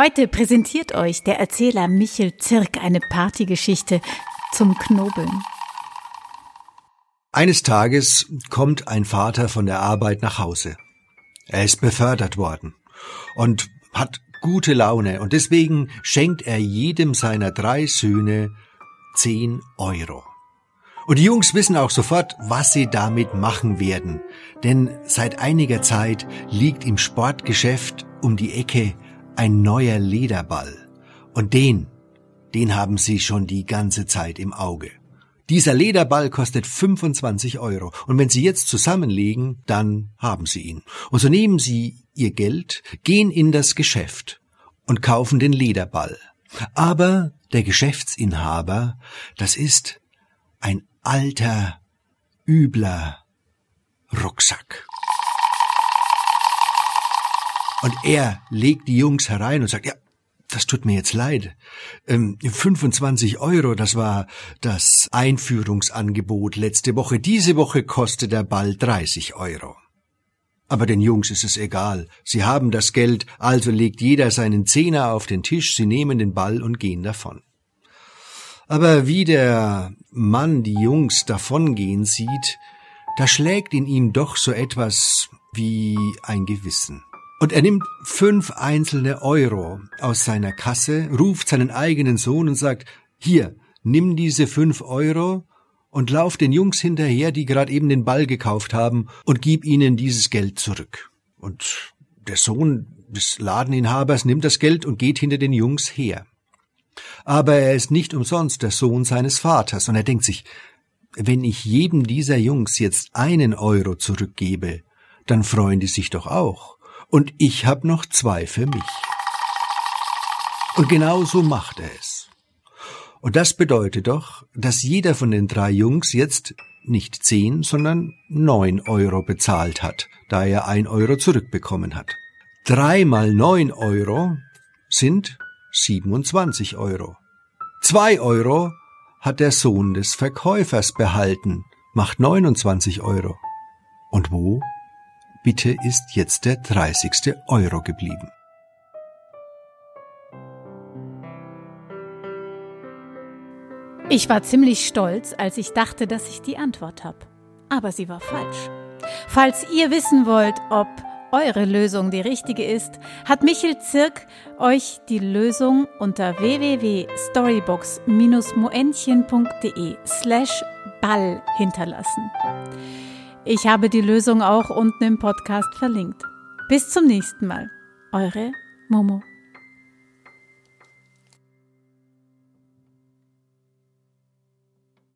Heute präsentiert euch der Erzähler Michel Zirk eine Partygeschichte zum Knobeln. Eines Tages kommt ein Vater von der Arbeit nach Hause. Er ist befördert worden und hat gute Laune und deswegen schenkt er jedem seiner drei Söhne zehn Euro. Und die Jungs wissen auch sofort, was sie damit machen werden, denn seit einiger Zeit liegt im Sportgeschäft um die Ecke ein neuer Lederball. Und den, den haben sie schon die ganze Zeit im Auge. Dieser Lederball kostet 25 Euro. Und wenn Sie jetzt zusammenlegen, dann haben Sie ihn. Und so nehmen Sie Ihr Geld, gehen in das Geschäft und kaufen den Lederball. Aber der Geschäftsinhaber, das ist ein alter, übler Rucksack. Und er legt die Jungs herein und sagt, ja, das tut mir jetzt leid. Ähm, 25 Euro, das war das Einführungsangebot letzte Woche. Diese Woche kostet der Ball 30 Euro. Aber den Jungs ist es egal. Sie haben das Geld, also legt jeder seinen Zehner auf den Tisch, sie nehmen den Ball und gehen davon. Aber wie der Mann die Jungs davongehen sieht, da schlägt in ihm doch so etwas wie ein Gewissen. Und er nimmt fünf einzelne Euro aus seiner Kasse, ruft seinen eigenen Sohn und sagt, hier, nimm diese fünf Euro und lauf den Jungs hinterher, die gerade eben den Ball gekauft haben, und gib ihnen dieses Geld zurück. Und der Sohn des Ladeninhabers nimmt das Geld und geht hinter den Jungs her. Aber er ist nicht umsonst der Sohn seines Vaters, und er denkt sich, wenn ich jedem dieser Jungs jetzt einen Euro zurückgebe, dann freuen die sich doch auch und ich hab noch zwei für mich. Und genau so macht er es. Und das bedeutet doch, dass jeder von den drei Jungs jetzt nicht zehn, sondern neun Euro bezahlt hat, da er ein Euro zurückbekommen hat. Drei mal neun Euro sind 27 Euro. Zwei Euro hat der Sohn des Verkäufers behalten, macht 29 Euro. Und wo bitte ist jetzt der 30. Euro geblieben. Ich war ziemlich stolz, als ich dachte, dass ich die Antwort habe. Aber sie war falsch. Falls ihr wissen wollt, ob eure Lösung die richtige ist, hat Michel Zirk euch die Lösung unter www.storybox-moentchen.de slash Ball hinterlassen. Ich habe die Lösung auch unten im Podcast verlinkt. Bis zum nächsten Mal. Eure Momo.